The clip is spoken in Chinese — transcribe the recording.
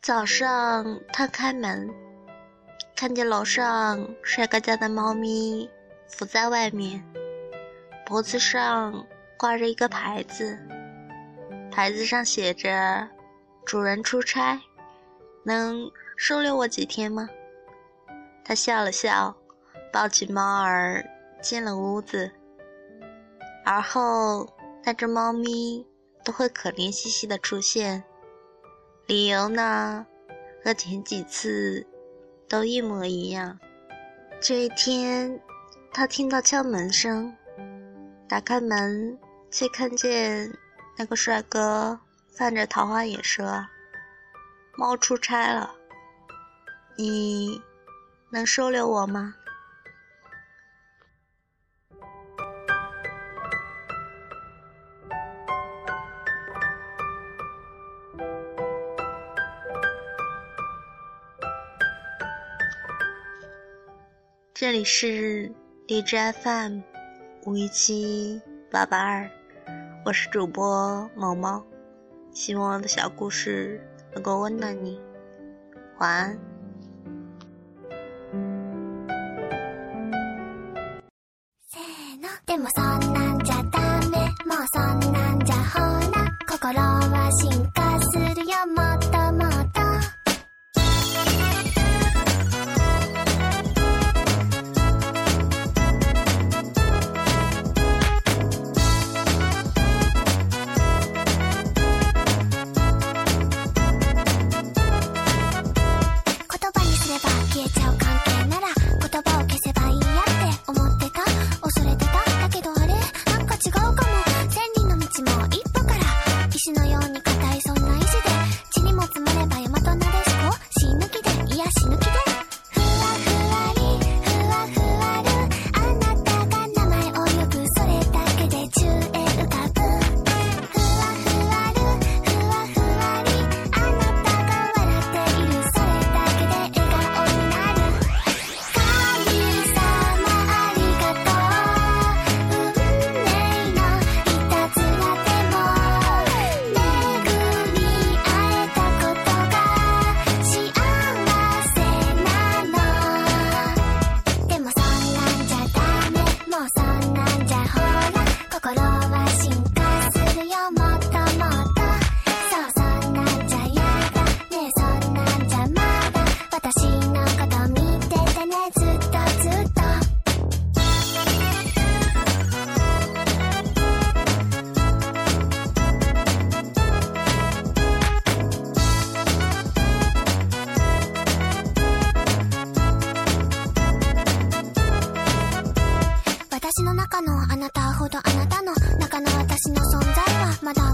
早上，他开门，看见楼上帅哥家的猫咪伏在外面，脖子上挂着一个牌子，牌子上写着“主人出差，能收留我几天吗？”他笑了笑，抱起猫儿进了屋子，而后那只猫咪都会可怜兮兮的出现。理由呢，和前几次都一模一样。这一天，他听到敲门声，打开门，却看见那个帅哥泛着桃花眼说：“猫出差了，你能收留我吗？”这里是荔枝 FM 五一七八八二，我是主播毛毛，希望我的小故事能够温暖你，晚安。中のあなたほどあなたの中の私の存在はまだ